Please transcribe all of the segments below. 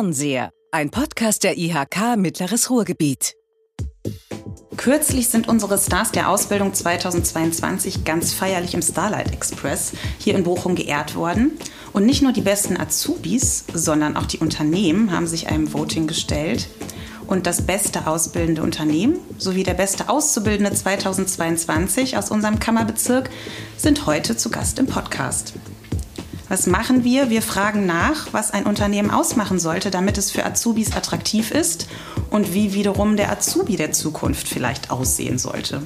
Fernseher, ein Podcast der IHK Mittleres Ruhrgebiet. Kürzlich sind unsere Stars der Ausbildung 2022 ganz feierlich im Starlight Express hier in Bochum geehrt worden. Und nicht nur die besten Azubis, sondern auch die Unternehmen haben sich einem Voting gestellt. Und das beste ausbildende Unternehmen sowie der beste Auszubildende 2022 aus unserem Kammerbezirk sind heute zu Gast im Podcast. Was machen wir? Wir fragen nach, was ein Unternehmen ausmachen sollte, damit es für Azubis attraktiv ist und wie wiederum der Azubi der Zukunft vielleicht aussehen sollte.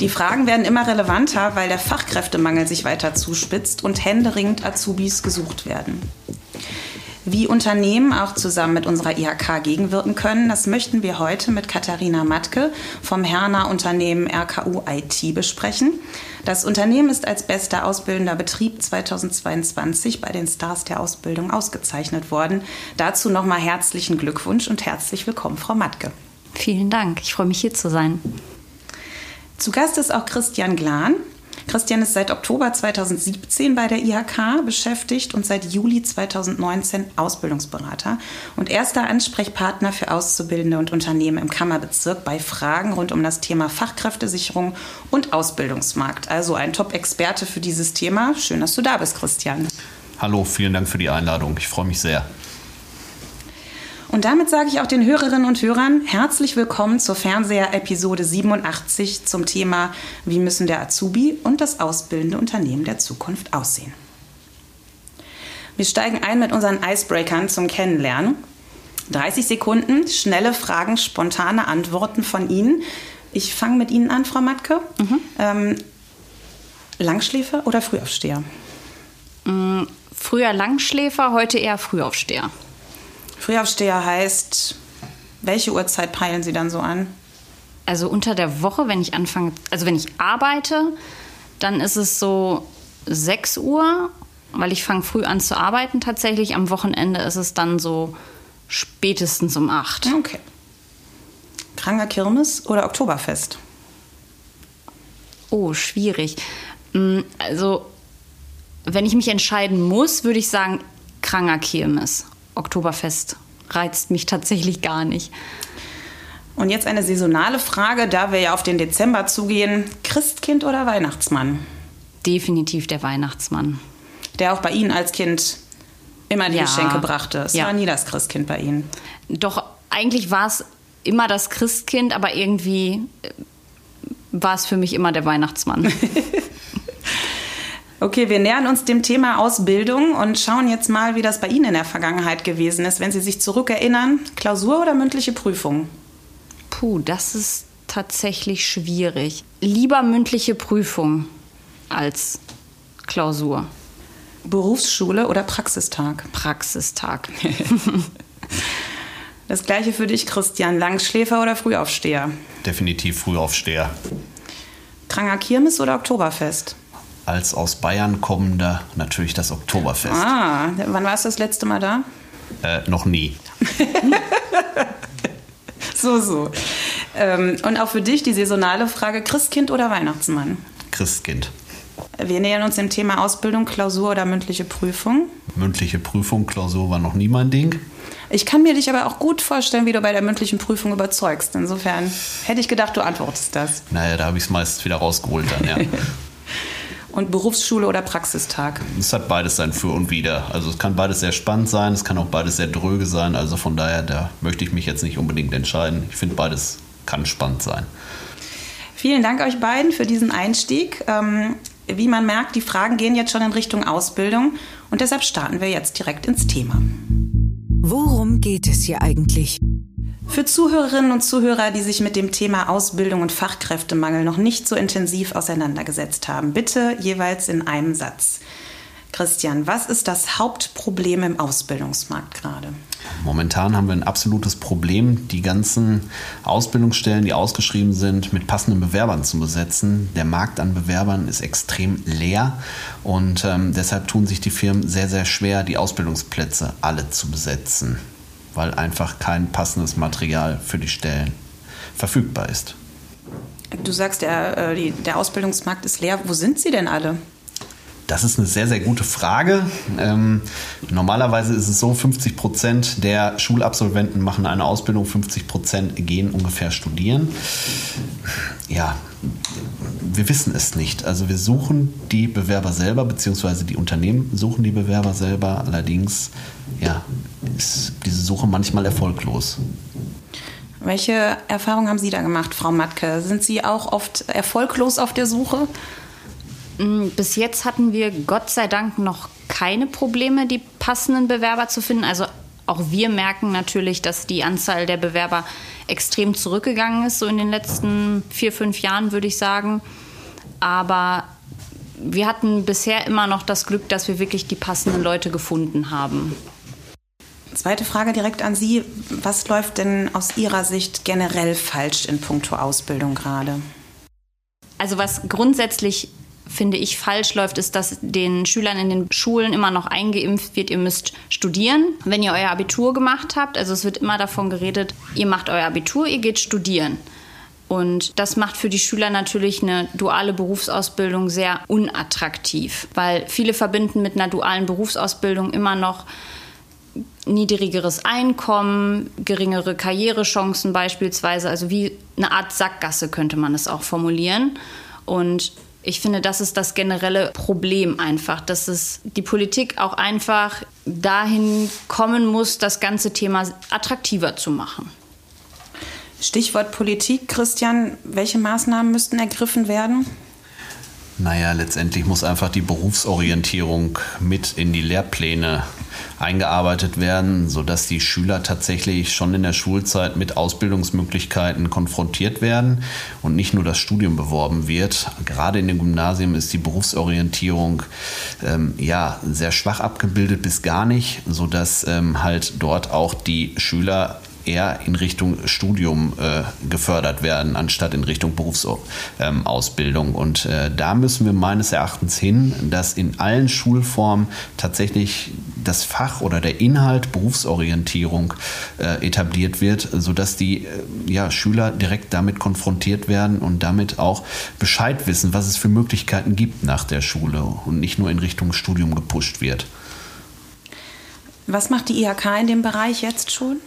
Die Fragen werden immer relevanter, weil der Fachkräftemangel sich weiter zuspitzt und händeringend Azubis gesucht werden. Wie Unternehmen auch zusammen mit unserer IHK gegenwirken können, das möchten wir heute mit Katharina Matke vom Herner Unternehmen RKU IT besprechen. Das Unternehmen ist als bester ausbildender Betrieb 2022 bei den Stars der Ausbildung ausgezeichnet worden. Dazu nochmal herzlichen Glückwunsch und herzlich willkommen, Frau Matke. Vielen Dank, ich freue mich hier zu sein. Zu Gast ist auch Christian Glan. Christian ist seit Oktober 2017 bei der IHK beschäftigt und seit Juli 2019 Ausbildungsberater und erster Ansprechpartner für Auszubildende und Unternehmen im Kammerbezirk bei Fragen rund um das Thema Fachkräftesicherung und Ausbildungsmarkt. Also ein Top-Experte für dieses Thema. Schön, dass du da bist, Christian. Hallo, vielen Dank für die Einladung. Ich freue mich sehr. Und damit sage ich auch den Hörerinnen und Hörern herzlich willkommen zur Fernseher-Episode 87 zum Thema Wie müssen der Azubi und das ausbildende Unternehmen der Zukunft aussehen. Wir steigen ein mit unseren Icebreakern zum Kennenlernen. 30 Sekunden, schnelle Fragen, spontane Antworten von Ihnen. Ich fange mit Ihnen an, Frau Matke. Mhm. Ähm, Langschläfer oder Frühaufsteher? Mm, früher Langschläfer, heute eher Frühaufsteher. Frühaufsteher heißt, welche Uhrzeit peilen Sie dann so an? Also unter der Woche, wenn ich anfange, also wenn ich arbeite, dann ist es so 6 Uhr, weil ich fange früh an zu arbeiten tatsächlich. Am Wochenende ist es dann so spätestens um 8. Okay. Kranger Kirmes oder Oktoberfest? Oh, schwierig. Mm, also, wenn ich mich entscheiden muss, würde ich sagen Kranger Kirmes. Oktoberfest reizt mich tatsächlich gar nicht. Und jetzt eine saisonale Frage, da wir ja auf den Dezember zugehen. Christkind oder Weihnachtsmann? Definitiv der Weihnachtsmann. Der auch bei Ihnen als Kind immer die ja. Geschenke brachte. Es ja. war nie das Christkind bei Ihnen. Doch, eigentlich war es immer das Christkind, aber irgendwie äh, war es für mich immer der Weihnachtsmann. Okay, wir nähern uns dem Thema Ausbildung und schauen jetzt mal, wie das bei Ihnen in der Vergangenheit gewesen ist, wenn Sie sich zurückerinnern. Klausur oder mündliche Prüfung? Puh, das ist tatsächlich schwierig. Lieber mündliche Prüfung als Klausur. Berufsschule oder Praxistag? Praxistag. das gleiche für dich, Christian. Langschläfer oder Frühaufsteher? Definitiv Frühaufsteher. Kranger Kirmes oder Oktoberfest? Als aus Bayern kommender natürlich das Oktoberfest. Ah, wann warst du das letzte Mal da? Äh, noch nie. so, so. Ähm, und auch für dich die saisonale Frage: Christkind oder Weihnachtsmann? Christkind. Wir nähern uns dem Thema Ausbildung, Klausur oder mündliche Prüfung. Mündliche Prüfung, Klausur war noch nie mein Ding. Ich kann mir dich aber auch gut vorstellen, wie du bei der mündlichen Prüfung überzeugst. Insofern hätte ich gedacht, du antwortest das. Naja, da habe ich es meist wieder rausgeholt dann, ja. und Berufsschule oder Praxistag? Es hat beides sein Für und Wider. Also es kann beides sehr spannend sein, es kann auch beides sehr dröge sein. Also von daher, da möchte ich mich jetzt nicht unbedingt entscheiden. Ich finde, beides kann spannend sein. Vielen Dank euch beiden für diesen Einstieg. Ähm, wie man merkt, die Fragen gehen jetzt schon in Richtung Ausbildung und deshalb starten wir jetzt direkt ins Thema. Worum geht es hier eigentlich? Für Zuhörerinnen und Zuhörer, die sich mit dem Thema Ausbildung und Fachkräftemangel noch nicht so intensiv auseinandergesetzt haben, bitte jeweils in einem Satz. Christian, was ist das Hauptproblem im Ausbildungsmarkt gerade? Momentan haben wir ein absolutes Problem, die ganzen Ausbildungsstellen, die ausgeschrieben sind, mit passenden Bewerbern zu besetzen. Der Markt an Bewerbern ist extrem leer und ähm, deshalb tun sich die Firmen sehr, sehr schwer, die Ausbildungsplätze alle zu besetzen weil einfach kein passendes Material für die Stellen verfügbar ist. Du sagst, der, äh, der Ausbildungsmarkt ist leer. Wo sind sie denn alle? Das ist eine sehr, sehr gute Frage. Ähm, normalerweise ist es so, 50 Prozent der Schulabsolventen machen eine Ausbildung, 50 Prozent gehen ungefähr studieren. Ja, wir wissen es nicht. Also wir suchen die Bewerber selber, beziehungsweise die Unternehmen suchen die Bewerber selber. Allerdings ja, ist diese Suche manchmal erfolglos. Welche Erfahrungen haben Sie da gemacht, Frau Matke? Sind Sie auch oft erfolglos auf der Suche? Mm, bis jetzt hatten wir Gott sei Dank noch keine Probleme, die passenden Bewerber zu finden. Also auch wir merken natürlich, dass die Anzahl der Bewerber extrem zurückgegangen ist, so in den letzten vier, fünf Jahren, würde ich sagen. Aber wir hatten bisher immer noch das Glück, dass wir wirklich die passenden Leute gefunden haben. Zweite Frage direkt an Sie. Was läuft denn aus Ihrer Sicht generell falsch in puncto Ausbildung gerade? Also was grundsätzlich finde ich, falsch läuft, ist, dass den Schülern in den Schulen immer noch eingeimpft wird, ihr müsst studieren, wenn ihr euer Abitur gemacht habt. Also es wird immer davon geredet, ihr macht euer Abitur, ihr geht studieren. Und das macht für die Schüler natürlich eine duale Berufsausbildung sehr unattraktiv, weil viele verbinden mit einer dualen Berufsausbildung immer noch niedrigeres Einkommen, geringere Karrierechancen beispielsweise, also wie eine Art Sackgasse könnte man es auch formulieren. Und ich finde, das ist das generelle Problem einfach, dass es die Politik auch einfach dahin kommen muss, das ganze Thema attraktiver zu machen. Stichwort Politik, Christian, welche Maßnahmen müssten ergriffen werden? Naja, letztendlich muss einfach die Berufsorientierung mit in die Lehrpläne eingearbeitet werden, sodass die Schüler tatsächlich schon in der Schulzeit mit Ausbildungsmöglichkeiten konfrontiert werden und nicht nur das Studium beworben wird. Gerade in den Gymnasien ist die Berufsorientierung ähm, ja sehr schwach abgebildet bis gar nicht, sodass ähm, halt dort auch die Schüler eher in Richtung Studium äh, gefördert werden, anstatt in Richtung Berufsausbildung. Ähm, und äh, da müssen wir meines Erachtens hin, dass in allen Schulformen tatsächlich das Fach oder der Inhalt Berufsorientierung äh, etabliert wird, sodass die äh, ja, Schüler direkt damit konfrontiert werden und damit auch Bescheid wissen, was es für Möglichkeiten gibt nach der Schule und nicht nur in Richtung Studium gepusht wird. Was macht die IHK in dem Bereich jetzt schon?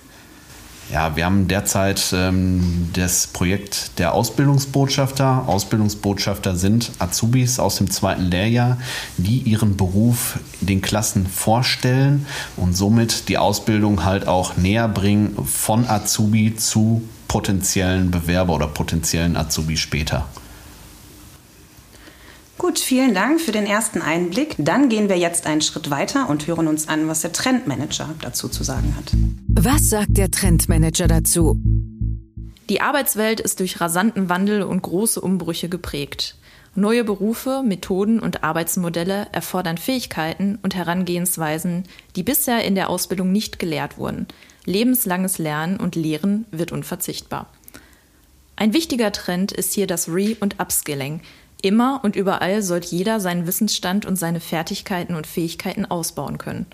Ja, wir haben derzeit ähm, das Projekt der Ausbildungsbotschafter. Ausbildungsbotschafter sind Azubis aus dem zweiten Lehrjahr, die ihren Beruf den Klassen vorstellen und somit die Ausbildung halt auch näher bringen von Azubi zu potenziellen Bewerber oder potenziellen Azubi später. Gut, vielen Dank für den ersten Einblick. Dann gehen wir jetzt einen Schritt weiter und hören uns an, was der Trendmanager dazu zu sagen hat. Was sagt der Trendmanager dazu? Die Arbeitswelt ist durch rasanten Wandel und große Umbrüche geprägt. Neue Berufe, Methoden und Arbeitsmodelle erfordern Fähigkeiten und Herangehensweisen, die bisher in der Ausbildung nicht gelehrt wurden. Lebenslanges Lernen und Lehren wird unverzichtbar. Ein wichtiger Trend ist hier das Re- und Upskilling, Immer und überall soll jeder seinen Wissensstand und seine Fertigkeiten und Fähigkeiten ausbauen können.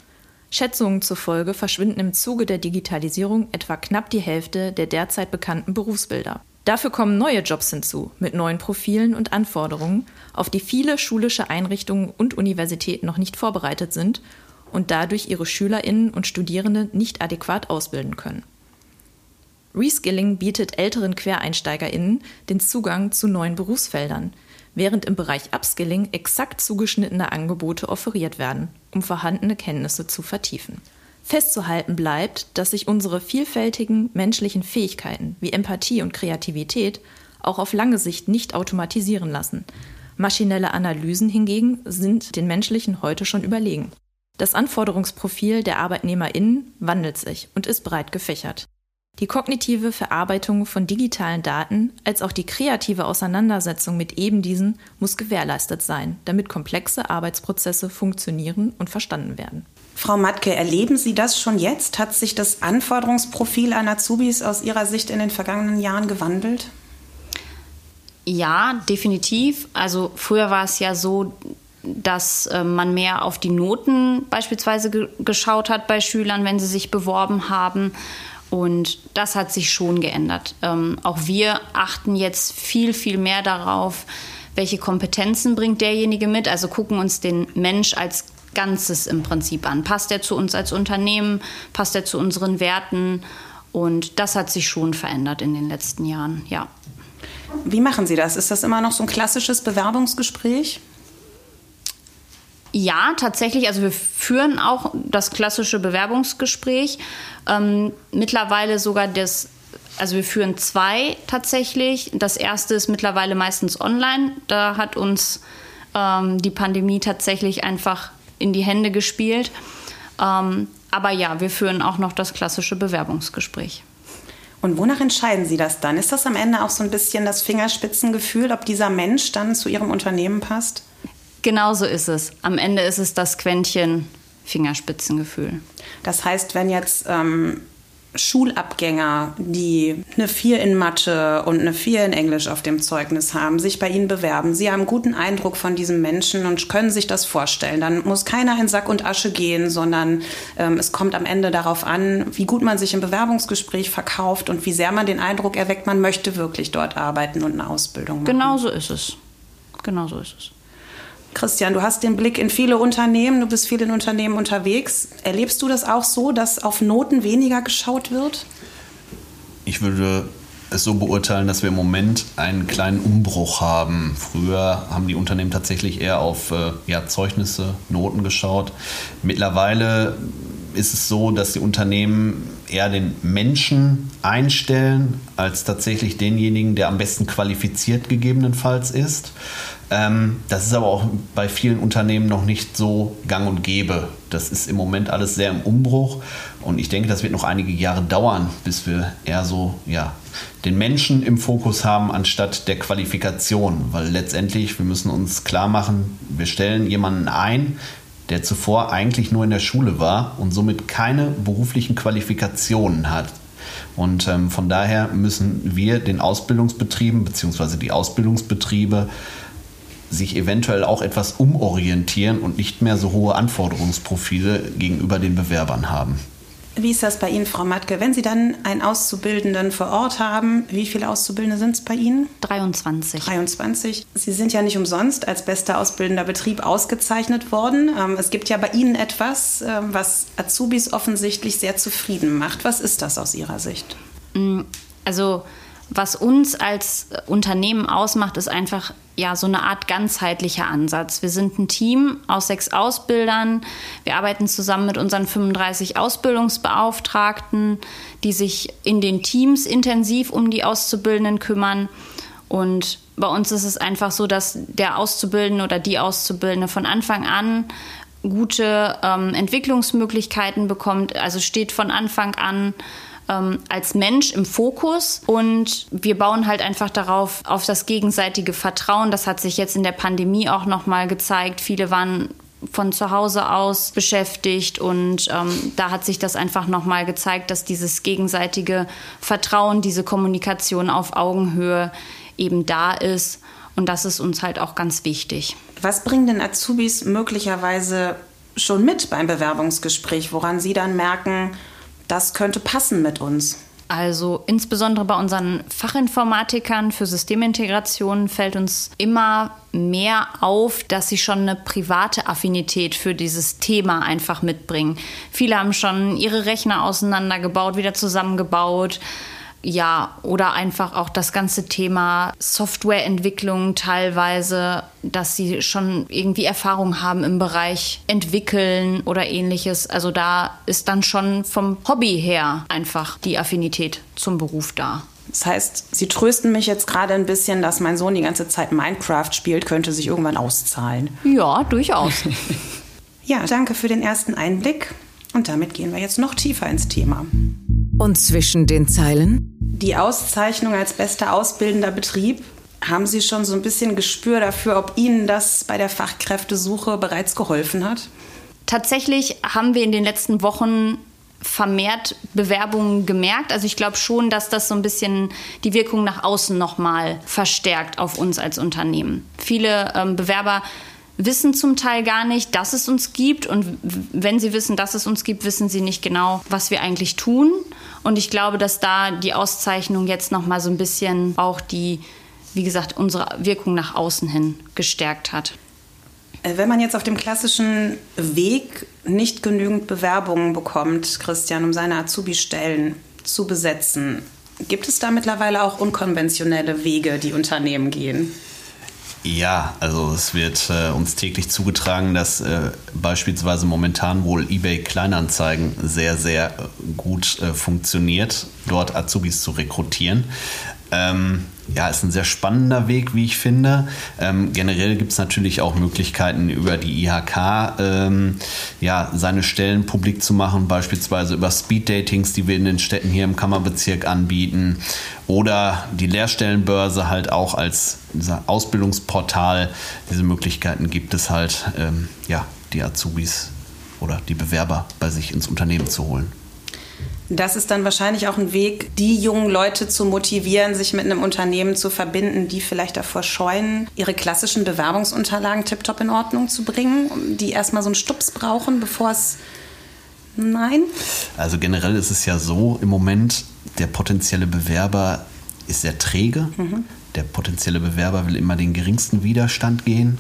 Schätzungen zufolge verschwinden im Zuge der Digitalisierung etwa knapp die Hälfte der derzeit bekannten Berufsbilder. Dafür kommen neue Jobs hinzu, mit neuen Profilen und Anforderungen, auf die viele schulische Einrichtungen und Universitäten noch nicht vorbereitet sind und dadurch ihre Schülerinnen und Studierende nicht adäquat ausbilden können. Reskilling bietet älteren Quereinsteigerinnen den Zugang zu neuen Berufsfeldern – während im Bereich Upskilling exakt zugeschnittene Angebote offeriert werden, um vorhandene Kenntnisse zu vertiefen. Festzuhalten bleibt, dass sich unsere vielfältigen menschlichen Fähigkeiten wie Empathie und Kreativität auch auf lange Sicht nicht automatisieren lassen. Maschinelle Analysen hingegen sind den menschlichen heute schon überlegen. Das Anforderungsprofil der Arbeitnehmerinnen wandelt sich und ist breit gefächert. Die kognitive Verarbeitung von digitalen Daten als auch die kreative Auseinandersetzung mit eben diesen muss gewährleistet sein, damit komplexe Arbeitsprozesse funktionieren und verstanden werden. Frau Matke, erleben Sie das schon jetzt? Hat sich das Anforderungsprofil an Azubis aus Ihrer Sicht in den vergangenen Jahren gewandelt? Ja, definitiv. Also früher war es ja so, dass äh, man mehr auf die Noten beispielsweise ge geschaut hat bei Schülern, wenn sie sich beworben haben. Und das hat sich schon geändert. Ähm, auch wir achten jetzt viel, viel mehr darauf, welche Kompetenzen bringt derjenige mit. Also gucken uns den Mensch als Ganzes im Prinzip an. Passt er zu uns als Unternehmen? Passt er zu unseren Werten? Und das hat sich schon verändert in den letzten Jahren, ja. Wie machen Sie das? Ist das immer noch so ein klassisches Bewerbungsgespräch? Ja, tatsächlich. Also wir führen auch das klassische Bewerbungsgespräch. Ähm, mittlerweile sogar das, also wir führen zwei tatsächlich. Das erste ist mittlerweile meistens online. Da hat uns ähm, die Pandemie tatsächlich einfach in die Hände gespielt. Ähm, aber ja, wir führen auch noch das klassische Bewerbungsgespräch. Und wonach entscheiden Sie das dann? Ist das am Ende auch so ein bisschen das Fingerspitzengefühl, ob dieser Mensch dann zu Ihrem Unternehmen passt? Genau so ist es. Am Ende ist es das Quäntchen Fingerspitzengefühl. Das heißt, wenn jetzt ähm, Schulabgänger, die eine 4 in Mathe und eine 4 in Englisch auf dem Zeugnis haben, sich bei Ihnen bewerben. Sie haben einen guten Eindruck von diesem Menschen und können sich das vorstellen. Dann muss keiner in Sack und Asche gehen, sondern ähm, es kommt am Ende darauf an, wie gut man sich im Bewerbungsgespräch verkauft und wie sehr man den Eindruck erweckt, man möchte wirklich dort arbeiten und eine Ausbildung machen. Genau so ist es. Genau so ist es. Christian, du hast den Blick in viele Unternehmen, du bist viel in Unternehmen unterwegs. Erlebst du das auch so, dass auf Noten weniger geschaut wird? Ich würde es so beurteilen, dass wir im Moment einen kleinen Umbruch haben. Früher haben die Unternehmen tatsächlich eher auf äh, ja, Zeugnisse, Noten geschaut. Mittlerweile ist es so, dass die Unternehmen eher den Menschen einstellen, als tatsächlich denjenigen, der am besten qualifiziert gegebenenfalls ist. Ähm, das ist aber auch bei vielen Unternehmen noch nicht so gang und gäbe. Das ist im Moment alles sehr im Umbruch und ich denke, das wird noch einige Jahre dauern, bis wir eher so ja, den Menschen im Fokus haben anstatt der Qualifikation, weil letztendlich wir müssen uns klar machen, wir stellen jemanden ein, der zuvor eigentlich nur in der Schule war und somit keine beruflichen Qualifikationen hat. Und ähm, von daher müssen wir den Ausbildungsbetrieben bzw. die Ausbildungsbetriebe sich eventuell auch etwas umorientieren und nicht mehr so hohe Anforderungsprofile gegenüber den Bewerbern haben. Wie ist das bei Ihnen, Frau Matke? Wenn Sie dann einen Auszubildenden vor Ort haben, wie viele Auszubildende sind es bei Ihnen? 23. 23. Sie sind ja nicht umsonst als bester ausbildender Betrieb ausgezeichnet worden. Ähm, es gibt ja bei Ihnen etwas, ähm, was Azubis offensichtlich sehr zufrieden macht. Was ist das aus Ihrer Sicht? Mm, also was uns als Unternehmen ausmacht, ist einfach ja so eine Art ganzheitlicher Ansatz. Wir sind ein Team aus sechs Ausbildern. Wir arbeiten zusammen mit unseren 35 Ausbildungsbeauftragten, die sich in den Teams intensiv um die Auszubildenden kümmern. Und bei uns ist es einfach so, dass der Auszubildende oder die Auszubildende von Anfang an gute ähm, Entwicklungsmöglichkeiten bekommt, also steht von Anfang an ähm, als Mensch im Fokus und wir bauen halt einfach darauf, auf das gegenseitige Vertrauen. Das hat sich jetzt in der Pandemie auch nochmal gezeigt. Viele waren von zu Hause aus beschäftigt und ähm, da hat sich das einfach nochmal gezeigt, dass dieses gegenseitige Vertrauen, diese Kommunikation auf Augenhöhe eben da ist und das ist uns halt auch ganz wichtig. Was bringen denn Azubis möglicherweise schon mit beim Bewerbungsgespräch, woran sie dann merken, das könnte passen mit uns. Also insbesondere bei unseren Fachinformatikern für Systemintegration fällt uns immer mehr auf, dass sie schon eine private Affinität für dieses Thema einfach mitbringen. Viele haben schon ihre Rechner auseinandergebaut, wieder zusammengebaut ja, oder einfach auch das ganze Thema Softwareentwicklung teilweise, dass sie schon irgendwie Erfahrung haben im Bereich entwickeln oder ähnliches. Also da ist dann schon vom Hobby her einfach die Affinität zum Beruf da. Das heißt, Sie trösten mich jetzt gerade ein bisschen, dass mein Sohn die ganze Zeit Minecraft spielt, könnte sich irgendwann auszahlen. Ja, durchaus. ja, danke für den ersten Einblick. Und damit gehen wir jetzt noch tiefer ins Thema. Und zwischen den Zeilen? Die Auszeichnung als bester ausbildender Betrieb, haben Sie schon so ein bisschen Gespür dafür, ob Ihnen das bei der Fachkräftesuche bereits geholfen hat? Tatsächlich haben wir in den letzten Wochen vermehrt Bewerbungen gemerkt. Also ich glaube schon, dass das so ein bisschen die Wirkung nach außen nochmal verstärkt auf uns als Unternehmen. Viele ähm, Bewerber wissen zum Teil gar nicht, dass es uns gibt. Und wenn sie wissen, dass es uns gibt, wissen sie nicht genau, was wir eigentlich tun. Und ich glaube, dass da die Auszeichnung jetzt noch mal so ein bisschen auch die wie gesagt, unsere Wirkung nach außen hin gestärkt hat. Äh, wenn man jetzt auf dem klassischen Weg nicht genügend Bewerbungen bekommt, Christian, um seine Azubi-Stellen zu besetzen, gibt es da mittlerweile auch unkonventionelle Wege, die Unternehmen gehen? Ja, also es wird äh, uns täglich zugetragen, dass äh, beispielsweise momentan wohl eBay Kleinanzeigen sehr, sehr gut äh, funktioniert, dort Azubis zu rekrutieren. Ähm, ja, ist ein sehr spannender Weg, wie ich finde. Ähm, generell gibt es natürlich auch Möglichkeiten über die IHK ähm, ja, seine Stellen publik zu machen, beispielsweise über Speed-Datings, die wir in den Städten hier im Kammerbezirk anbieten oder die Lehrstellenbörse halt auch als Ausbildungsportal. Diese Möglichkeiten gibt es halt, ähm, ja, die Azubis oder die Bewerber bei sich ins Unternehmen zu holen. Das ist dann wahrscheinlich auch ein Weg, die jungen Leute zu motivieren, sich mit einem Unternehmen zu verbinden, die vielleicht davor scheuen, ihre klassischen Bewerbungsunterlagen tiptop in Ordnung zu bringen, die erstmal so einen Stups brauchen, bevor es. Nein? Also generell ist es ja so im Moment, der potenzielle Bewerber ist sehr träge. Mhm. Der potenzielle Bewerber will immer den geringsten Widerstand gehen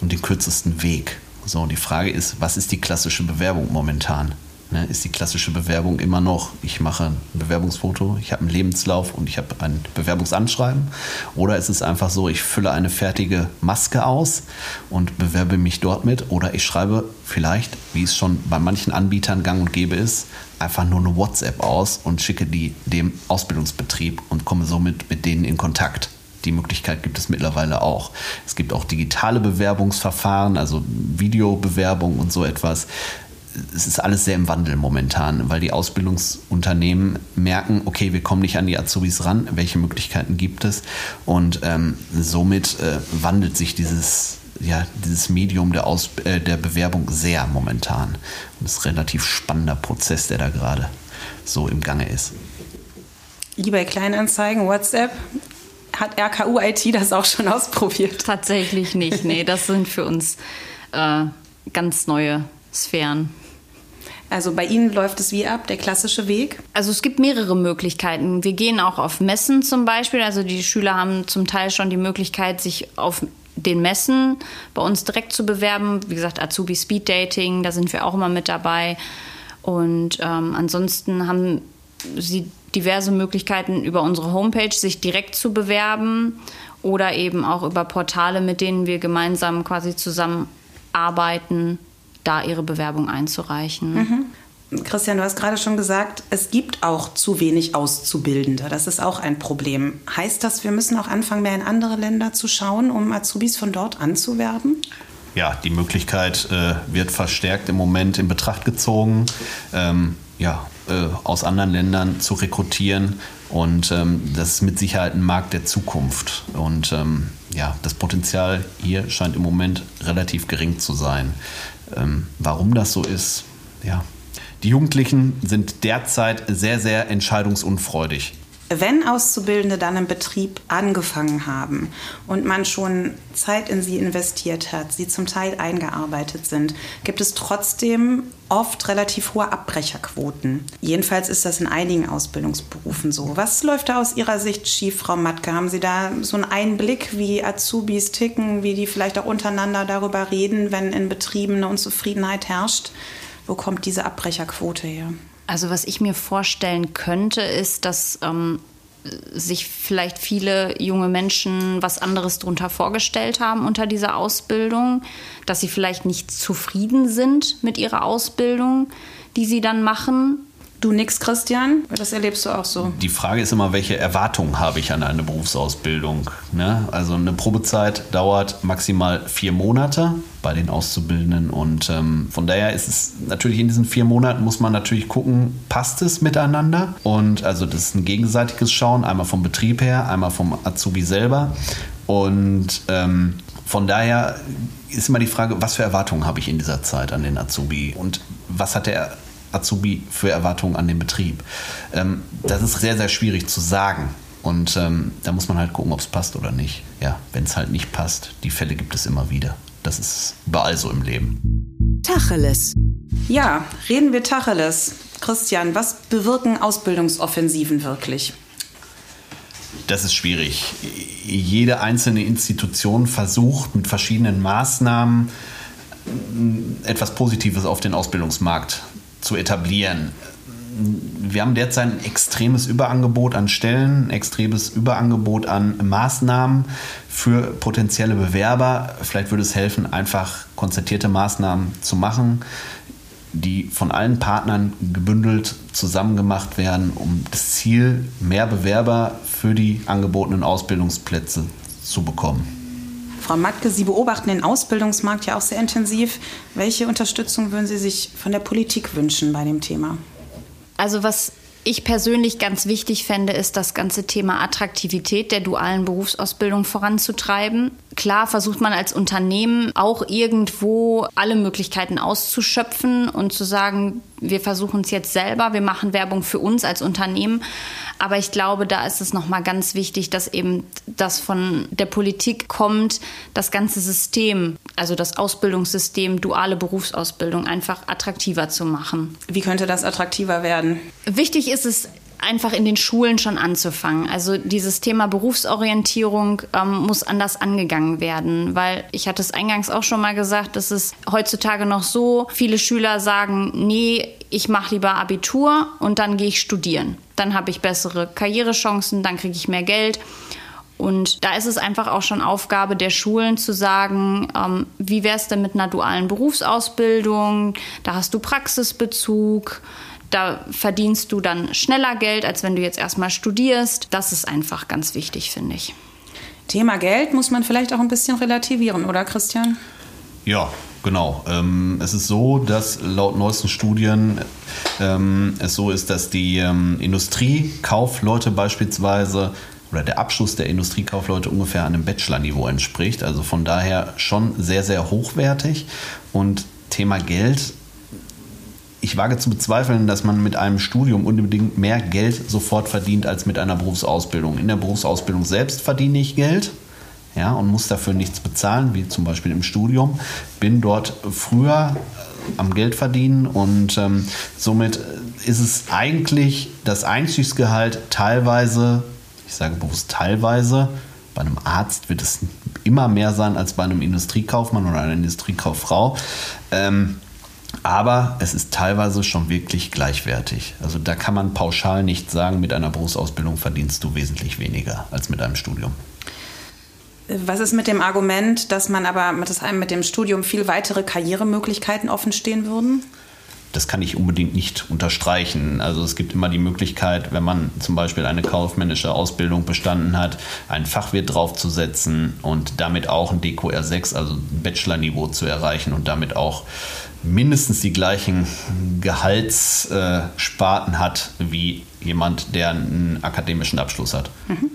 und den kürzesten Weg. So, und die Frage ist, was ist die klassische Bewerbung momentan? Ne, ist die klassische Bewerbung immer noch, ich mache ein Bewerbungsfoto, ich habe einen Lebenslauf und ich habe ein Bewerbungsanschreiben? Oder ist es einfach so, ich fülle eine fertige Maske aus und bewerbe mich dort mit? Oder ich schreibe vielleicht, wie es schon bei manchen Anbietern gang und gäbe ist, einfach nur eine WhatsApp aus und schicke die dem Ausbildungsbetrieb und komme somit mit denen in Kontakt. Die Möglichkeit gibt es mittlerweile auch. Es gibt auch digitale Bewerbungsverfahren, also Videobewerbung und so etwas es ist alles sehr im Wandel momentan, weil die Ausbildungsunternehmen merken, okay, wir kommen nicht an die Azubis ran, welche Möglichkeiten gibt es? Und ähm, somit äh, wandelt sich dieses, ja, dieses Medium der, Aus äh, der Bewerbung sehr momentan. Und es ist ein relativ spannender Prozess, der da gerade so im Gange ist. eBay Kleinanzeigen, WhatsApp, hat RKU IT das auch schon ausprobiert? Tatsächlich nicht. Nee, das sind für uns äh, ganz neue Sphären. Also bei Ihnen läuft es wie ab, der klassische Weg? Also es gibt mehrere Möglichkeiten. Wir gehen auch auf Messen zum Beispiel. Also die Schüler haben zum Teil schon die Möglichkeit, sich auf den Messen bei uns direkt zu bewerben. Wie gesagt, Azubi Speed Dating, da sind wir auch immer mit dabei. Und ähm, ansonsten haben sie diverse Möglichkeiten über unsere Homepage sich direkt zu bewerben oder eben auch über Portale, mit denen wir gemeinsam quasi zusammenarbeiten da ihre Bewerbung einzureichen. Mhm. Christian, du hast gerade schon gesagt, es gibt auch zu wenig Auszubildende. Das ist auch ein Problem. Heißt das, wir müssen auch anfangen, mehr in andere Länder zu schauen, um Azubis von dort anzuwerben? Ja, die Möglichkeit äh, wird verstärkt im Moment in Betracht gezogen, ähm, ja, äh, aus anderen Ländern zu rekrutieren. Und ähm, das ist mit Sicherheit ein Markt der Zukunft. Und ähm, ja, das Potenzial hier scheint im Moment relativ gering zu sein. Ähm, warum das so ist, ja. Die Jugendlichen sind derzeit sehr, sehr entscheidungsunfreudig. Wenn Auszubildende dann im Betrieb angefangen haben und man schon Zeit in sie investiert hat, sie zum Teil eingearbeitet sind, gibt es trotzdem oft relativ hohe Abbrecherquoten. Jedenfalls ist das in einigen Ausbildungsberufen so. Was läuft da aus Ihrer Sicht schief, Frau Matke? Haben Sie da so einen Einblick, wie Azubis ticken, wie die vielleicht auch untereinander darüber reden, wenn in Betrieben eine Unzufriedenheit herrscht? Wo kommt diese Abbrecherquote her? Also was ich mir vorstellen könnte, ist, dass ähm, sich vielleicht viele junge Menschen was anderes darunter vorgestellt haben unter dieser Ausbildung, dass sie vielleicht nicht zufrieden sind mit ihrer Ausbildung, die sie dann machen Du nix, Christian? Das erlebst du auch so. Die Frage ist immer, welche Erwartungen habe ich an eine Berufsausbildung? Ne? Also eine Probezeit dauert maximal vier Monate bei den Auszubildenden und ähm, von daher ist es natürlich in diesen vier Monaten muss man natürlich gucken, passt es miteinander? Und also das ist ein gegenseitiges Schauen, einmal vom Betrieb her, einmal vom Azubi selber und ähm, von daher ist immer die Frage, was für Erwartungen habe ich in dieser Zeit an den Azubi und was hat der Azubi für Erwartungen an den Betrieb? Ähm, das ist sehr, sehr schwierig zu sagen. Und ähm, da muss man halt gucken, ob es passt oder nicht. Ja, wenn es halt nicht passt, die Fälle gibt es immer wieder. Das ist überall so im Leben. Tacheles. Ja, reden wir Tacheles. Christian, was bewirken Ausbildungsoffensiven wirklich? das ist schwierig. Jede einzelne Institution versucht mit verschiedenen Maßnahmen etwas Positives auf den Ausbildungsmarkt zu etablieren. Wir haben derzeit ein extremes Überangebot an Stellen, ein extremes Überangebot an Maßnahmen für potenzielle Bewerber. Vielleicht würde es helfen, einfach konzertierte Maßnahmen zu machen, die von allen Partnern gebündelt zusammen gemacht werden, um das Ziel, mehr Bewerber für die angebotenen Ausbildungsplätze zu bekommen. Frau Matke, Sie beobachten den Ausbildungsmarkt ja auch sehr intensiv. Welche Unterstützung würden Sie sich von der Politik wünschen bei dem Thema? Also was ich persönlich ganz wichtig fände, ist das ganze Thema Attraktivität der dualen Berufsausbildung voranzutreiben. Klar versucht man als Unternehmen auch irgendwo alle Möglichkeiten auszuschöpfen und zu sagen, wir versuchen es jetzt selber, wir machen Werbung für uns als Unternehmen. Aber ich glaube, da ist es nochmal ganz wichtig, dass eben das von der Politik kommt, das ganze System, also das Ausbildungssystem, duale Berufsausbildung einfach attraktiver zu machen. Wie könnte das attraktiver werden? Wichtig ist es, einfach in den Schulen schon anzufangen. Also dieses Thema Berufsorientierung ähm, muss anders angegangen werden, weil ich hatte es eingangs auch schon mal gesagt, dass es heutzutage noch so viele Schüler sagen, nee, ich mache lieber Abitur und dann gehe ich studieren. Dann habe ich bessere Karrierechancen, dann kriege ich mehr Geld. Und da ist es einfach auch schon Aufgabe der Schulen zu sagen, ähm, wie wäre es denn mit einer dualen Berufsausbildung? Da hast du Praxisbezug da verdienst du dann schneller Geld, als wenn du jetzt erstmal studierst. Das ist einfach ganz wichtig, finde ich. Thema Geld muss man vielleicht auch ein bisschen relativieren, oder Christian? Ja, genau. Ähm, es ist so, dass laut neuesten Studien ähm, es so ist, dass die ähm, Industriekaufleute beispielsweise oder der Abschluss der Industriekaufleute ungefähr einem Bachelor-Niveau entspricht. Also von daher schon sehr, sehr hochwertig. Und Thema Geld ich wage zu bezweifeln, dass man mit einem Studium unbedingt mehr Geld sofort verdient als mit einer Berufsausbildung. In der Berufsausbildung selbst verdiene ich Geld ja, und muss dafür nichts bezahlen, wie zum Beispiel im Studium. Bin dort früher äh, am Geld verdienen und ähm, somit ist es eigentlich das Einstiegsgehalt teilweise, ich sage bewusst teilweise, bei einem Arzt wird es immer mehr sein als bei einem Industriekaufmann oder einer Industriekauffrau. Ähm, aber es ist teilweise schon wirklich gleichwertig. Also da kann man pauschal nicht sagen, mit einer Berufsausbildung verdienst du wesentlich weniger als mit einem Studium. Was ist mit dem Argument, dass man aber mit, einem mit dem Studium viel weitere Karrieremöglichkeiten offenstehen würden? das kann ich unbedingt nicht unterstreichen. Also es gibt immer die Möglichkeit, wenn man zum Beispiel eine kaufmännische Ausbildung bestanden hat, einen Fachwirt draufzusetzen und damit auch ein DQR 6, also ein Bachelor-Niveau zu erreichen und damit auch mindestens die gleichen Gehaltssparten hat wie jemand, der einen akademischen Abschluss hat. Mhm.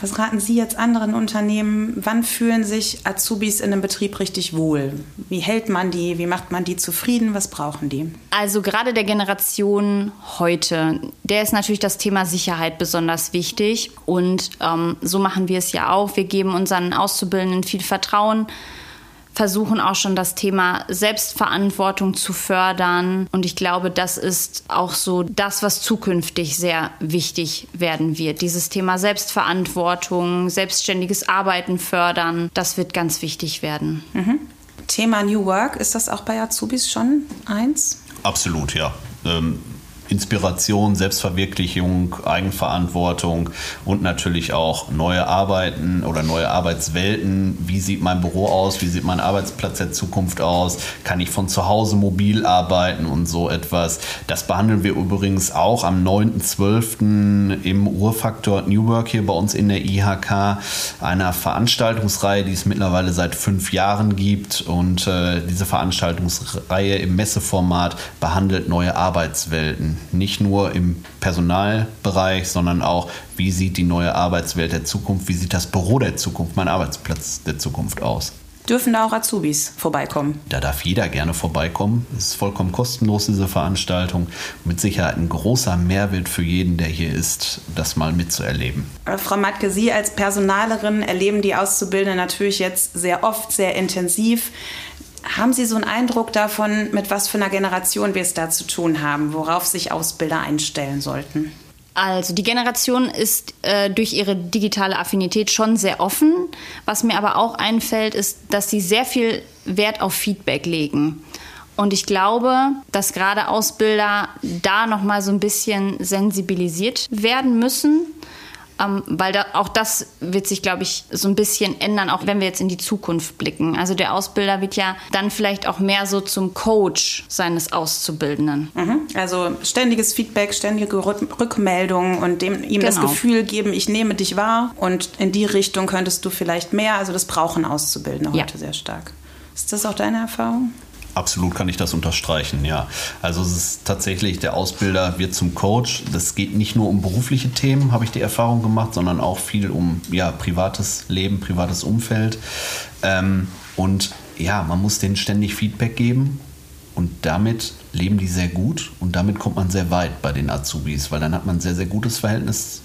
Was raten Sie jetzt anderen Unternehmen? Wann fühlen sich Azubis in einem Betrieb richtig wohl? Wie hält man die? Wie macht man die zufrieden? Was brauchen die? Also gerade der Generation heute, der ist natürlich das Thema Sicherheit besonders wichtig. Und ähm, so machen wir es ja auch. Wir geben unseren Auszubildenden viel Vertrauen versuchen auch schon das Thema Selbstverantwortung zu fördern. Und ich glaube, das ist auch so das, was zukünftig sehr wichtig werden wird. Dieses Thema Selbstverantwortung, selbstständiges Arbeiten fördern, das wird ganz wichtig werden. Mhm. Thema New Work, ist das auch bei Azubis schon eins? Absolut, ja. Ähm Inspiration, Selbstverwirklichung, Eigenverantwortung und natürlich auch neue Arbeiten oder neue Arbeitswelten. Wie sieht mein Büro aus? Wie sieht mein Arbeitsplatz der Zukunft aus? Kann ich von zu Hause mobil arbeiten und so etwas? Das behandeln wir übrigens auch am 9.12. im Urfaktor New Work hier bei uns in der IHK, einer Veranstaltungsreihe, die es mittlerweile seit fünf Jahren gibt. Und äh, diese Veranstaltungsreihe im Messeformat behandelt neue Arbeitswelten nicht nur im Personalbereich, sondern auch, wie sieht die neue Arbeitswelt der Zukunft, wie sieht das Büro der Zukunft, mein Arbeitsplatz der Zukunft aus. Dürfen da auch Azubis vorbeikommen? Da darf jeder gerne vorbeikommen. Es ist vollkommen kostenlos, diese Veranstaltung. Mit Sicherheit ein großer Mehrwert für jeden, der hier ist, das mal mitzuerleben. Äh, Frau Matke, Sie als Personalerin erleben die Auszubildenden natürlich jetzt sehr oft, sehr intensiv. Haben Sie so einen Eindruck davon, mit was für einer Generation wir es da zu tun haben, worauf sich Ausbilder einstellen sollten? Also die Generation ist äh, durch ihre digitale Affinität schon sehr offen. Was mir aber auch einfällt, ist, dass sie sehr viel Wert auf Feedback legen. Und ich glaube, dass gerade Ausbilder da noch mal so ein bisschen sensibilisiert werden müssen ähm, weil da, auch das wird sich, glaube ich, so ein bisschen ändern, auch wenn wir jetzt in die Zukunft blicken. Also der Ausbilder wird ja dann vielleicht auch mehr so zum Coach seines Auszubildenden. Mhm. Also ständiges Feedback, ständige Rückmeldungen und dem, ihm genau. das Gefühl geben, ich nehme dich wahr und in die Richtung könntest du vielleicht mehr. Also das brauchen Auszubildende heute ja. sehr stark. Ist das auch deine Erfahrung? Absolut kann ich das unterstreichen, ja. Also es ist tatsächlich, der Ausbilder wird zum Coach. Das geht nicht nur um berufliche Themen, habe ich die Erfahrung gemacht, sondern auch viel um ja, privates Leben, privates Umfeld. Ähm, und ja, man muss denen ständig Feedback geben und damit leben die sehr gut und damit kommt man sehr weit bei den Azubis, weil dann hat man ein sehr, sehr gutes Verhältnis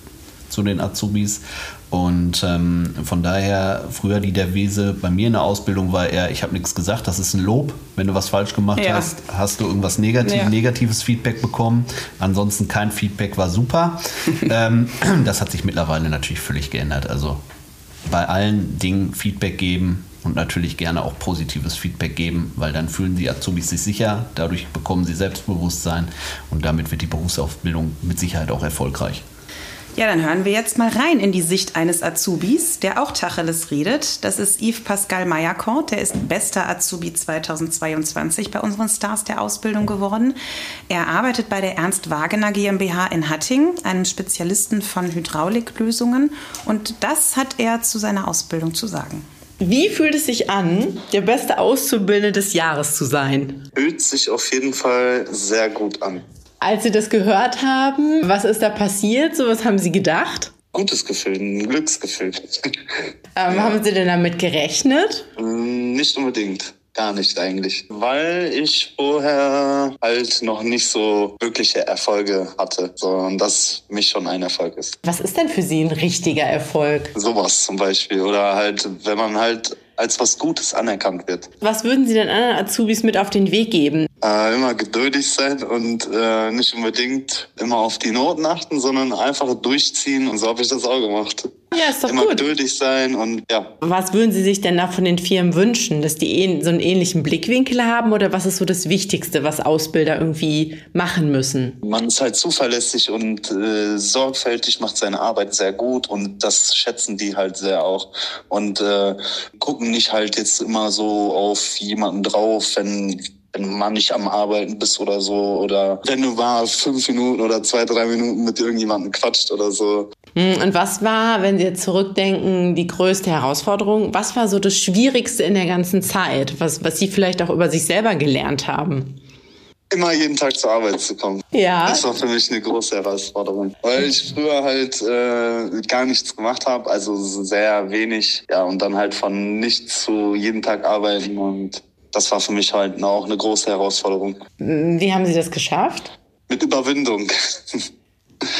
zu den Azubis. Und ähm, von daher, früher die Devise bei mir in der Ausbildung war eher, ich habe nichts gesagt, das ist ein Lob. Wenn du was falsch gemacht ja. hast, hast du irgendwas negativ, ja. negatives Feedback bekommen. Ansonsten kein Feedback war super. ähm, das hat sich mittlerweile natürlich völlig geändert. Also bei allen Dingen Feedback geben und natürlich gerne auch positives Feedback geben, weil dann fühlen die Azubis sich sicher, dadurch bekommen sie Selbstbewusstsein und damit wird die Berufsausbildung mit Sicherheit auch erfolgreich. Ja, dann hören wir jetzt mal rein in die Sicht eines Azubis, der auch Tacheles redet. Das ist Yves Pascal Meyerkort, der ist bester Azubi 2022 bei unseren Stars der Ausbildung geworden. Er arbeitet bei der Ernst Wagener GmbH in Hattingen, einem Spezialisten von Hydrauliklösungen. Und das hat er zu seiner Ausbildung zu sagen. Wie fühlt es sich an, der beste Auszubildende des Jahres zu sein? Fühlt sich auf jeden Fall sehr gut an. Als Sie das gehört haben, was ist da passiert? So, was haben Sie gedacht? Gutes Gefühl, ein Glücksgefühl. Ähm. Haben Sie denn damit gerechnet? Mm, nicht unbedingt. Gar nicht eigentlich. Weil ich vorher halt noch nicht so wirkliche Erfolge hatte. So, und das mich schon ein Erfolg ist. Was ist denn für Sie ein richtiger Erfolg? Sowas zum Beispiel. Oder halt, wenn man halt als was Gutes anerkannt wird. Was würden Sie denn anderen Azubis mit auf den Weg geben? Äh, immer geduldig sein und äh, nicht unbedingt immer auf die Noten achten, sondern einfach durchziehen. Und so habe ich das auch gemacht. Ja, ist doch immer gut. geduldig sein und ja. Was würden Sie sich denn da von den Firmen wünschen? Dass die so einen ähnlichen Blickwinkel haben oder was ist so das Wichtigste, was Ausbilder irgendwie machen müssen? Man ist halt zuverlässig und äh, sorgfältig, macht seine Arbeit sehr gut und das schätzen die halt sehr auch. Und äh, gucken nicht halt jetzt immer so auf jemanden drauf, wenn wenn du mal nicht am Arbeiten bist oder so oder wenn du mal fünf Minuten oder zwei, drei Minuten mit irgendjemandem quatscht oder so. Hm, und was war, wenn Sie jetzt zurückdenken, die größte Herausforderung? Was war so das Schwierigste in der ganzen Zeit, was, was Sie vielleicht auch über sich selber gelernt haben? immer jeden Tag zur Arbeit zu kommen. Ja. Das war für mich eine große Herausforderung. Weil ich früher halt äh, gar nichts gemacht habe, also sehr wenig. Ja, und dann halt von nichts zu jeden Tag arbeiten und das war für mich halt auch eine große Herausforderung. Wie haben Sie das geschafft? Mit Überwindung.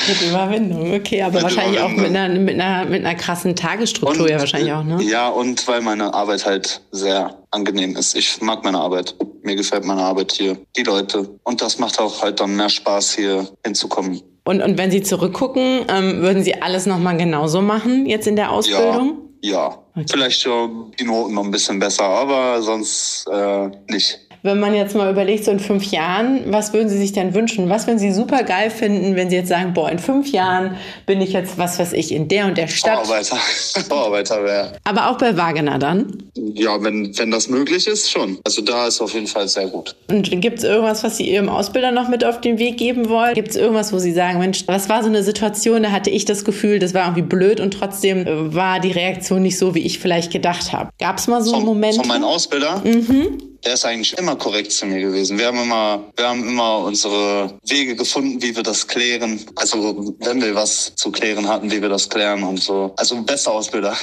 Mit Überwindung, okay, aber mit wahrscheinlich auch mit einer, mit, einer, mit einer krassen Tagesstruktur und, ja wahrscheinlich auch, ne? Ja, und weil meine Arbeit halt sehr angenehm ist. Ich mag meine Arbeit. Mir gefällt meine Arbeit hier, die Leute. Und das macht auch halt dann mehr Spaß, hier hinzukommen. Und, und wenn Sie zurückgucken, ähm, würden Sie alles nochmal genauso machen, jetzt in der Ausbildung? Ja. Ja, okay. vielleicht schon die Noten noch ein bisschen besser, aber sonst äh, nicht. Wenn man jetzt mal überlegt, so in fünf Jahren, was würden Sie sich denn wünschen? Was würden Sie super geil finden, wenn Sie jetzt sagen, boah, in fünf Jahren bin ich jetzt, was weiß ich, in der und der Stadt? Bauarbeiter, Bauarbeiter wäre. Aber auch bei Wagener dann? Ja, wenn, wenn das möglich ist, schon. Also da ist auf jeden Fall sehr gut. Und gibt es irgendwas, was Sie Ihrem Ausbilder noch mit auf den Weg geben wollen? Gibt es irgendwas, wo Sie sagen, Mensch, das war so eine Situation, da hatte ich das Gefühl, das war irgendwie blöd und trotzdem äh, war die Reaktion nicht so, wie ich vielleicht gedacht habe. Gab es mal so einen Moment? Von meinem Ausbilder? Mhm der ist eigentlich immer korrekt zu mir gewesen. Wir haben immer, wir haben immer unsere Wege gefunden, wie wir das klären. Also wenn wir was zu klären hatten, wie wir das klären und so. Also bester Ausbilder.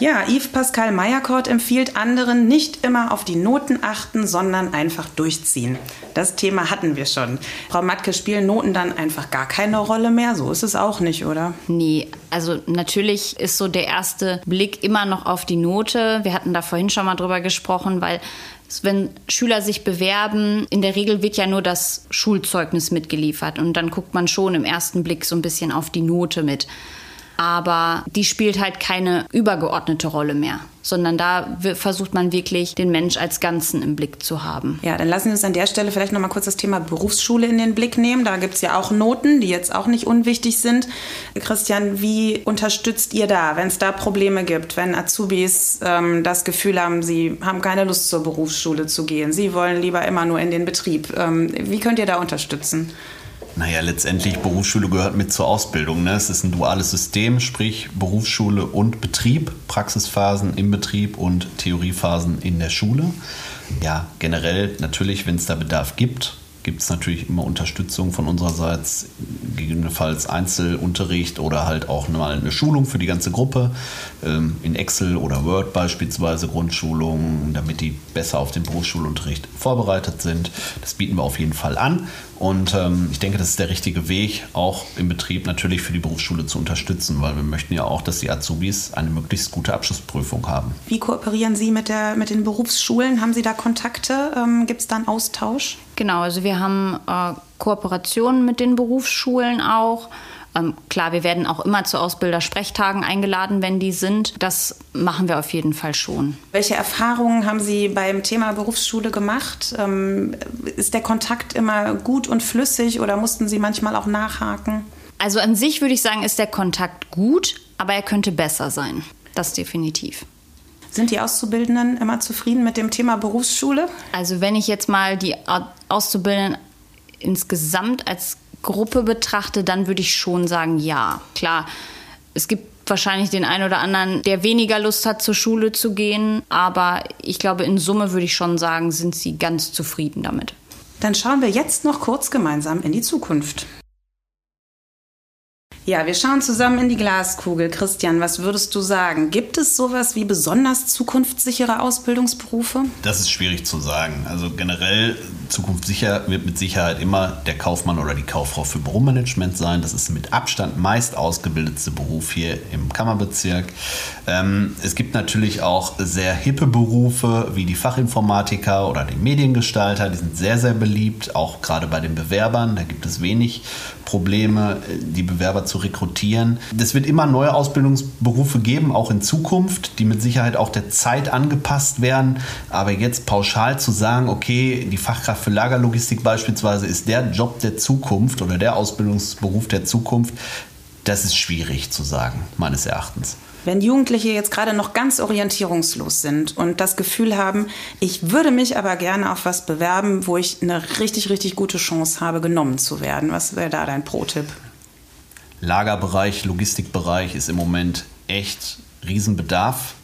Ja, Yves Pascal Meyerkort empfiehlt anderen, nicht immer auf die Noten achten, sondern einfach durchziehen. Das Thema hatten wir schon. Frau Matke, spielen Noten dann einfach gar keine Rolle mehr? So ist es auch nicht, oder? Nee, also natürlich ist so der erste Blick immer noch auf die Note. Wir hatten da vorhin schon mal drüber gesprochen, weil wenn Schüler sich bewerben, in der Regel wird ja nur das Schulzeugnis mitgeliefert. Und dann guckt man schon im ersten Blick so ein bisschen auf die Note mit aber die spielt halt keine übergeordnete Rolle mehr, sondern da versucht man wirklich den Mensch als Ganzen im Blick zu haben. Ja, dann lassen wir uns an der Stelle vielleicht noch mal kurz das Thema Berufsschule in den Blick nehmen. Da gibt es ja auch Noten, die jetzt auch nicht unwichtig sind. Christian, wie unterstützt ihr da, wenn es da Probleme gibt, wenn Azubis ähm, das Gefühl haben, sie haben keine Lust zur Berufsschule zu gehen, sie wollen lieber immer nur in den Betrieb. Ähm, wie könnt ihr da unterstützen? Naja, letztendlich Berufsschule gehört mit zur Ausbildung. Ne? Es ist ein duales System, sprich Berufsschule und Betrieb, Praxisphasen im Betrieb und Theoriephasen in der Schule. Ja, generell natürlich, wenn es da Bedarf gibt, gibt es natürlich immer Unterstützung von unsererseits, gegebenenfalls Einzelunterricht oder halt auch mal eine Schulung für die ganze Gruppe ähm, in Excel oder Word beispielsweise, Grundschulungen, damit die besser auf den Berufsschulunterricht vorbereitet sind. Das bieten wir auf jeden Fall an und ähm, ich denke, das ist der richtige Weg, auch im Betrieb natürlich für die Berufsschule zu unterstützen, weil wir möchten ja auch, dass die Azubis eine möglichst gute Abschlussprüfung haben. Wie kooperieren Sie mit, der, mit den Berufsschulen? Haben Sie da Kontakte? Ähm, Gibt es da einen Austausch? Genau, also wir haben äh, Kooperationen mit den Berufsschulen auch. Ähm, klar, wir werden auch immer zu Ausbildersprechtagen eingeladen, wenn die sind. Das machen wir auf jeden Fall schon. Welche Erfahrungen haben Sie beim Thema Berufsschule gemacht? Ähm, ist der Kontakt immer gut und flüssig oder mussten Sie manchmal auch nachhaken? Also an sich würde ich sagen, ist der Kontakt gut, aber er könnte besser sein. Das definitiv. Sind die Auszubildenden immer zufrieden mit dem Thema Berufsschule? Also wenn ich jetzt mal die Auszubildenden insgesamt als Gruppe betrachte, dann würde ich schon sagen, ja. Klar, es gibt wahrscheinlich den einen oder anderen, der weniger Lust hat, zur Schule zu gehen. Aber ich glaube, in Summe würde ich schon sagen, sind sie ganz zufrieden damit. Dann schauen wir jetzt noch kurz gemeinsam in die Zukunft. Ja, wir schauen zusammen in die Glaskugel. Christian, was würdest du sagen? Gibt es sowas wie besonders zukunftssichere Ausbildungsberufe? Das ist schwierig zu sagen. Also generell zukunftssicher wird mit Sicherheit immer der Kaufmann oder die Kauffrau für Büromanagement sein. Das ist mit Abstand meist ausgebildetste Beruf hier im Kammerbezirk. Ähm, es gibt natürlich auch sehr hippe Berufe wie die Fachinformatiker oder den Mediengestalter. Die sind sehr, sehr beliebt, auch gerade bei den Bewerbern. Da gibt es wenig Probleme, die Bewerber zu rekrutieren. Es wird immer neue Ausbildungsberufe geben, auch in Zukunft, die mit Sicherheit auch der Zeit angepasst werden. Aber jetzt pauschal zu sagen, okay, die Fachkraft für Lagerlogistik beispielsweise ist der Job der Zukunft oder der Ausbildungsberuf der Zukunft, das ist schwierig zu sagen, meines Erachtens. Wenn Jugendliche jetzt gerade noch ganz orientierungslos sind und das Gefühl haben, ich würde mich aber gerne auf was bewerben, wo ich eine richtig, richtig gute Chance habe, genommen zu werden, was wäre da dein Pro-Tipp? Lagerbereich, Logistikbereich ist im Moment echt Riesenbedarf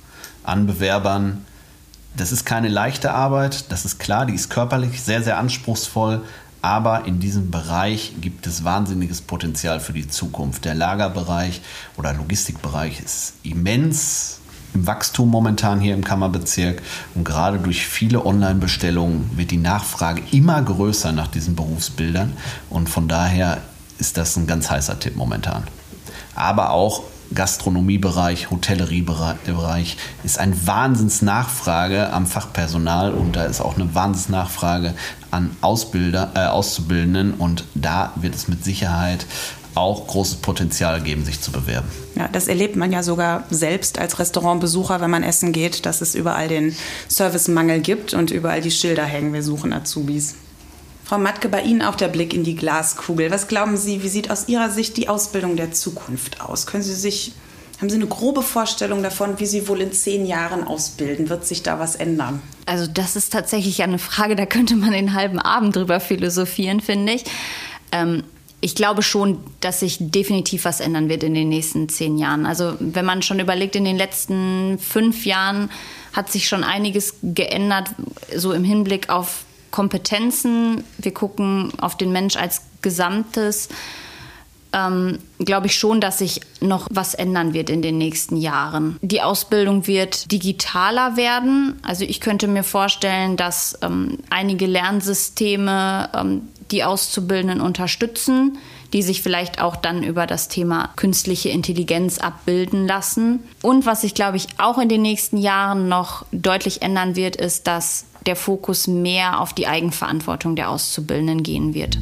an Bewerbern. Das ist keine leichte Arbeit, das ist klar, die ist körperlich sehr, sehr anspruchsvoll, aber in diesem Bereich gibt es wahnsinniges Potenzial für die Zukunft. Der Lagerbereich oder Logistikbereich ist immens im Wachstum momentan hier im Kammerbezirk und gerade durch viele Online-Bestellungen wird die Nachfrage immer größer nach diesen Berufsbildern und von daher ist das ein ganz heißer Tipp momentan. Aber auch Gastronomiebereich, Hotelleriebereich ist ein Wahnsinnsnachfrage am Fachpersonal und da ist auch eine Wahnsinnsnachfrage an Ausbilder, äh, Auszubildenden und da wird es mit Sicherheit auch großes Potenzial geben, sich zu bewerben. Ja, das erlebt man ja sogar selbst als Restaurantbesucher, wenn man essen geht, dass es überall den Servicemangel gibt und überall die Schilder hängen, wir suchen Azubis. Frau Matke, bei Ihnen auch der Blick in die Glaskugel. Was glauben Sie, wie sieht aus Ihrer Sicht die Ausbildung der Zukunft aus? Können Sie sich, haben Sie eine grobe Vorstellung davon, wie Sie wohl in zehn Jahren ausbilden? Wird sich da was ändern? Also das ist tatsächlich eine Frage, da könnte man den halben Abend drüber philosophieren, finde ich. Ähm, ich glaube schon, dass sich definitiv was ändern wird in den nächsten zehn Jahren. Also wenn man schon überlegt, in den letzten fünf Jahren hat sich schon einiges geändert, so im Hinblick auf Kompetenzen, wir gucken auf den Mensch als Gesamtes. ähm, glaube ich schon, dass sich noch was ändern wird in den nächsten Jahren. Die Ausbildung wird digitaler werden. Also ich könnte mir vorstellen, dass ähm, einige Lernsysteme ähm, die Auszubildenden unterstützen, die sich vielleicht auch dann über das Thema künstliche Intelligenz abbilden lassen. Und was sich, glaube ich, auch in den nächsten Jahren noch deutlich ändern wird, ist, dass der Fokus mehr auf die Eigenverantwortung der Auszubildenden gehen wird.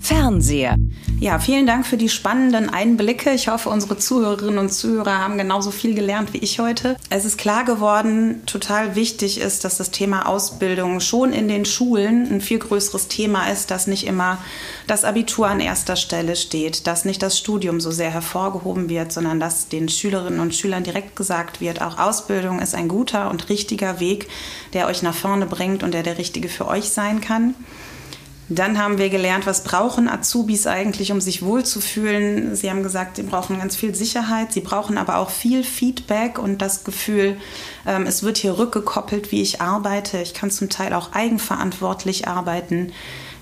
Fernseher. Ja, vielen Dank für die spannenden Einblicke. Ich hoffe, unsere Zuhörerinnen und Zuhörer haben genauso viel gelernt wie ich heute. Es ist klar geworden, total wichtig ist, dass das Thema Ausbildung schon in den Schulen ein viel größeres Thema ist, dass nicht immer das Abitur an erster Stelle steht, dass nicht das Studium so sehr hervorgehoben wird, sondern dass den Schülerinnen und Schülern direkt gesagt wird, auch Ausbildung ist ein guter und richtiger Weg, der euch nach vorne bringt und der der richtige für euch sein kann. Dann haben wir gelernt, was brauchen Azubis eigentlich, um sich wohlzufühlen. Sie haben gesagt, sie brauchen ganz viel Sicherheit, sie brauchen aber auch viel Feedback und das Gefühl, ähm, es wird hier rückgekoppelt, wie ich arbeite. Ich kann zum Teil auch eigenverantwortlich arbeiten.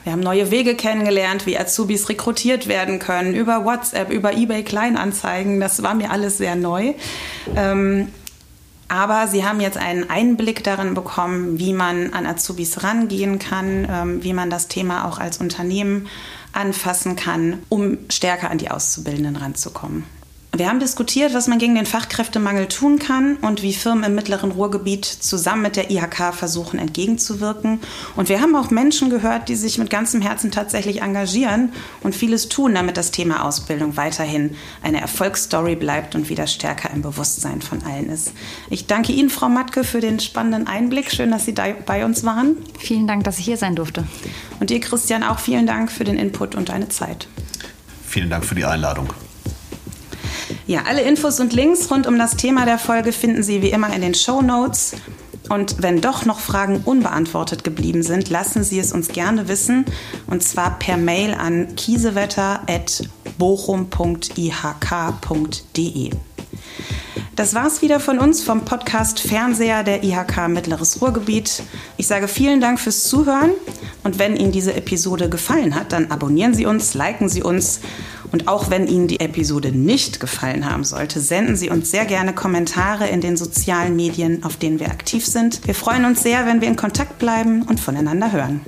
Wir haben neue Wege kennengelernt, wie Azubis rekrutiert werden können, über WhatsApp, über eBay Kleinanzeigen. Das war mir alles sehr neu. Aber sie haben jetzt einen Einblick darin bekommen, wie man an Azubis rangehen kann, ähm, wie man das Thema auch als Unternehmen anfassen kann, um stärker an die Auszubildenden ranzukommen. Wir haben diskutiert, was man gegen den Fachkräftemangel tun kann und wie Firmen im mittleren Ruhrgebiet zusammen mit der IHK versuchen entgegenzuwirken. Und wir haben auch Menschen gehört, die sich mit ganzem Herzen tatsächlich engagieren und vieles tun, damit das Thema Ausbildung weiterhin eine Erfolgsstory bleibt und wieder stärker im Bewusstsein von allen ist. Ich danke Ihnen, Frau Matke, für den spannenden Einblick. Schön, dass Sie da bei uns waren. Vielen Dank, dass ich hier sein durfte. Und dir, Christian, auch vielen Dank für den Input und deine Zeit. Vielen Dank für die Einladung. Ja, alle Infos und Links rund um das Thema der Folge finden Sie wie immer in den Show Notes. Und wenn doch noch Fragen unbeantwortet geblieben sind, lassen Sie es uns gerne wissen. Und zwar per Mail an kiesewetter.bochum.ihk.de. Das war's wieder von uns vom Podcast Fernseher der IHK Mittleres Ruhrgebiet. Ich sage vielen Dank fürs Zuhören und wenn Ihnen diese Episode gefallen hat, dann abonnieren Sie uns, liken Sie uns und auch wenn Ihnen die Episode nicht gefallen haben sollte, senden Sie uns sehr gerne Kommentare in den sozialen Medien, auf denen wir aktiv sind. Wir freuen uns sehr, wenn wir in Kontakt bleiben und voneinander hören.